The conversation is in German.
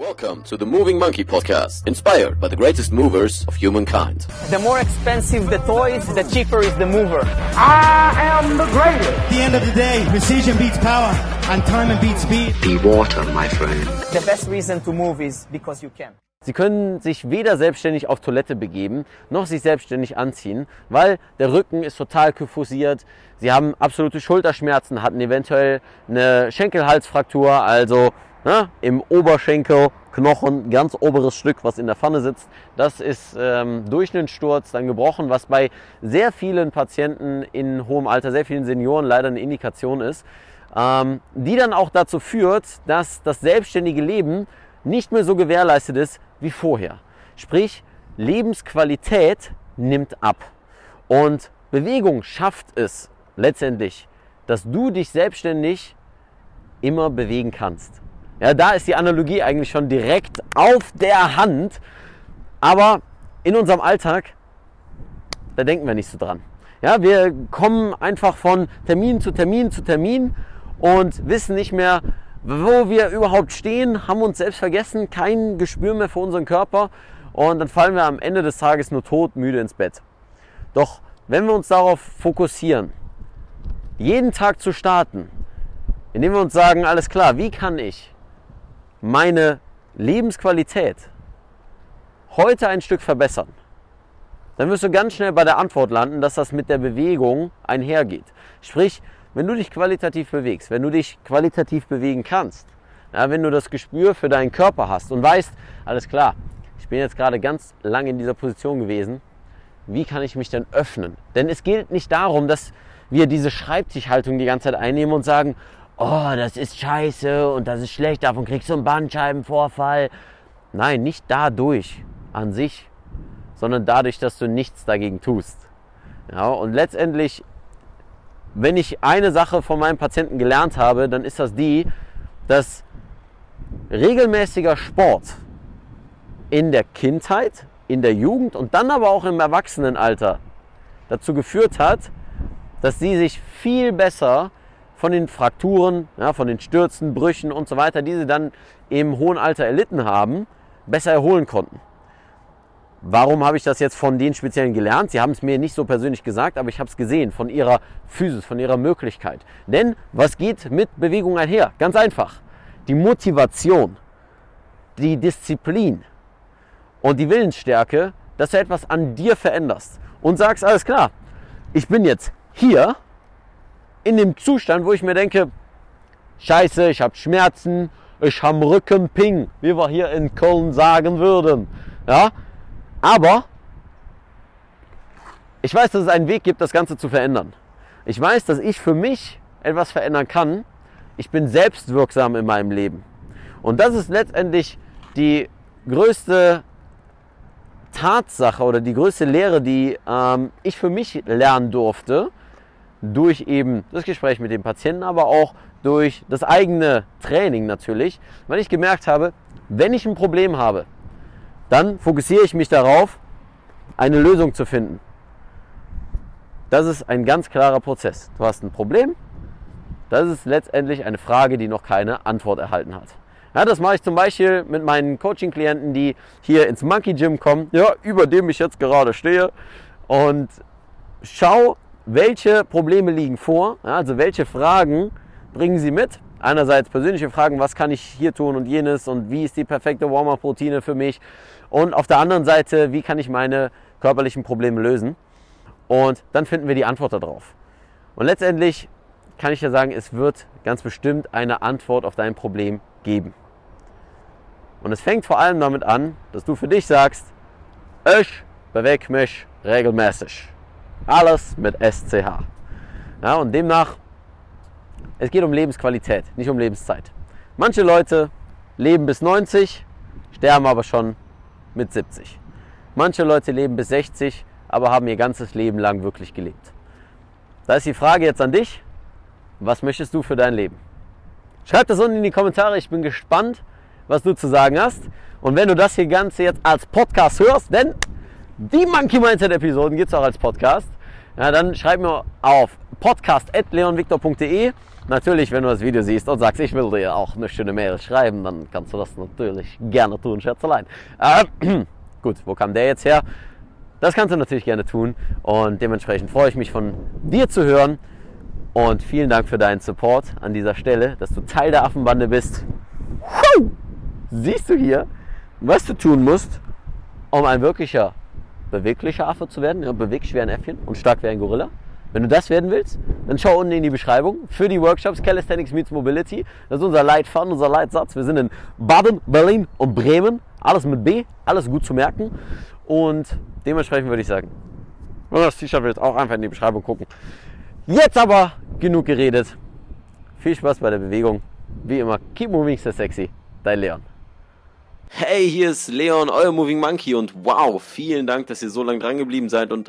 Welcome to the Moving Monkey Podcast, inspired by the greatest movers of humankind. The more expensive the toys, the cheaper is the mover. I am the greatest. At the end of the day, precision beats power, and time beats speed. Be water, my friend. The best reason to move is because you can. Sie können sich weder selbstständig auf Toilette begeben, noch sich selbstständig anziehen, weil der Rücken ist total kyphosiert. Sie haben absolute Schulterschmerzen, hatten eventuell eine Schenkelhalsfraktur, also ne, im Oberschenkelknochen, ganz oberes Stück, was in der Pfanne sitzt. Das ist ähm, durch einen Sturz dann gebrochen, was bei sehr vielen Patienten in hohem Alter, sehr vielen Senioren leider eine Indikation ist, ähm, die dann auch dazu führt, dass das selbstständige Leben nicht mehr so gewährleistet ist wie vorher. Sprich, Lebensqualität nimmt ab. Und Bewegung schafft es letztendlich, dass du dich selbstständig immer bewegen kannst. Ja, da ist die Analogie eigentlich schon direkt auf der Hand. Aber in unserem Alltag, da denken wir nicht so dran. Ja, wir kommen einfach von Termin zu Termin zu Termin und wissen nicht mehr, wo wir überhaupt stehen, haben uns selbst vergessen, kein Gespür mehr für unseren Körper und dann fallen wir am Ende des Tages nur tot, müde ins Bett. Doch wenn wir uns darauf fokussieren, jeden Tag zu starten, indem wir uns sagen, alles klar, wie kann ich meine Lebensqualität heute ein Stück verbessern, dann wirst du ganz schnell bei der Antwort landen, dass das mit der Bewegung einhergeht. Sprich, wenn du dich qualitativ bewegst, wenn du dich qualitativ bewegen kannst, ja, wenn du das Gespür für deinen Körper hast und weißt, alles klar, ich bin jetzt gerade ganz lange in dieser Position gewesen, wie kann ich mich denn öffnen? Denn es geht nicht darum, dass wir diese Schreibtischhaltung die ganze Zeit einnehmen und sagen, oh, das ist scheiße und das ist schlecht, davon kriegst du einen Bandscheibenvorfall. Nein, nicht dadurch an sich, sondern dadurch, dass du nichts dagegen tust. Ja, und letztendlich, wenn ich eine Sache von meinem Patienten gelernt habe, dann ist das die, dass regelmäßiger Sport in der Kindheit, in der Jugend und dann aber auch im Erwachsenenalter dazu geführt hat, dass sie sich viel besser von den Frakturen, ja, von den Stürzen, Brüchen und so weiter, die sie dann im hohen Alter erlitten haben, besser erholen konnten. Warum habe ich das jetzt von den Speziellen gelernt? Sie haben es mir nicht so persönlich gesagt, aber ich habe es gesehen von ihrer Physis, von ihrer Möglichkeit. Denn was geht mit Bewegung einher? Ganz einfach. Die Motivation, die Disziplin und die Willensstärke, dass du etwas an dir veränderst und sagst, alles klar, ich bin jetzt hier in dem Zustand, wo ich mir denke, scheiße, ich habe Schmerzen, ich habe Rückenping, wie wir hier in Köln sagen würden. Ja? Aber ich weiß, dass es einen Weg gibt, das Ganze zu verändern. Ich weiß, dass ich für mich etwas verändern kann. Ich bin selbstwirksam in meinem Leben. Und das ist letztendlich die größte Tatsache oder die größte Lehre, die ähm, ich für mich lernen durfte, durch eben das Gespräch mit dem Patienten, aber auch durch das eigene Training natürlich, weil ich gemerkt habe, wenn ich ein Problem habe, dann fokussiere ich mich darauf, eine Lösung zu finden. Das ist ein ganz klarer Prozess. Du hast ein Problem, das ist letztendlich eine Frage, die noch keine Antwort erhalten hat. Ja, das mache ich zum Beispiel mit meinen Coaching-Klienten, die hier ins Monkey Gym kommen, ja, über dem ich jetzt gerade stehe. Und schau, welche Probleme liegen vor, also welche Fragen bringen sie mit. Einerseits persönliche Fragen, was kann ich hier tun und jenes und wie ist die perfekte Warm-up-Routine für mich. Und auf der anderen Seite, wie kann ich meine körperlichen Probleme lösen. Und dann finden wir die Antwort darauf. Und letztendlich kann ich ja sagen, es wird ganz bestimmt eine Antwort auf dein Problem geben. Und es fängt vor allem damit an, dass du für dich sagst, ich bewege mich regelmäßig. Alles mit SCH. Ja, und demnach, es geht um Lebensqualität, nicht um Lebenszeit. Manche Leute leben bis 90, sterben aber schon mit 70. Manche Leute leben bis 60, aber haben ihr ganzes Leben lang wirklich gelebt. Da ist die Frage jetzt an dich, was möchtest du für dein Leben? Schreib das unten in die Kommentare, ich bin gespannt, was du zu sagen hast. Und wenn du das hier Ganze jetzt als Podcast hörst, denn die Monkey Mindset Episoden gibt es auch als Podcast, ja, dann schreib mir auf podcast.leonviktor.de natürlich, wenn du das Video siehst und sagst, ich will dir auch eine schöne Mail schreiben, dann kannst du das natürlich gerne tun, Schätzelein. Äh, gut, wo kam der jetzt her? Das kannst du natürlich gerne tun und dementsprechend freue ich mich von dir zu hören und vielen Dank für deinen Support an dieser Stelle, dass du Teil der Affenbande bist. Siehst du hier, was du tun musst, um ein wirklicher beweglicher Affe zu werden, ja, beweglich wie ein Äffchen und stark wie ein Gorilla. Wenn du das werden willst, dann schau unten in die Beschreibung für die Workshops Calisthenics Meets Mobility. Das ist unser Leitfaden, unser Leitsatz. Wir sind in Baden, Berlin und Bremen. Alles mit B, alles gut zu merken. Und dementsprechend würde ich sagen, wenn du das T-Shirt willst, auch einfach in die Beschreibung gucken. Jetzt aber genug geredet. Viel Spaß bei der Bewegung. Wie immer, keep moving, stay sexy. Dein Leon. Hey, hier ist Leon, euer Moving Monkey und wow, vielen Dank, dass ihr so lange dran geblieben seid und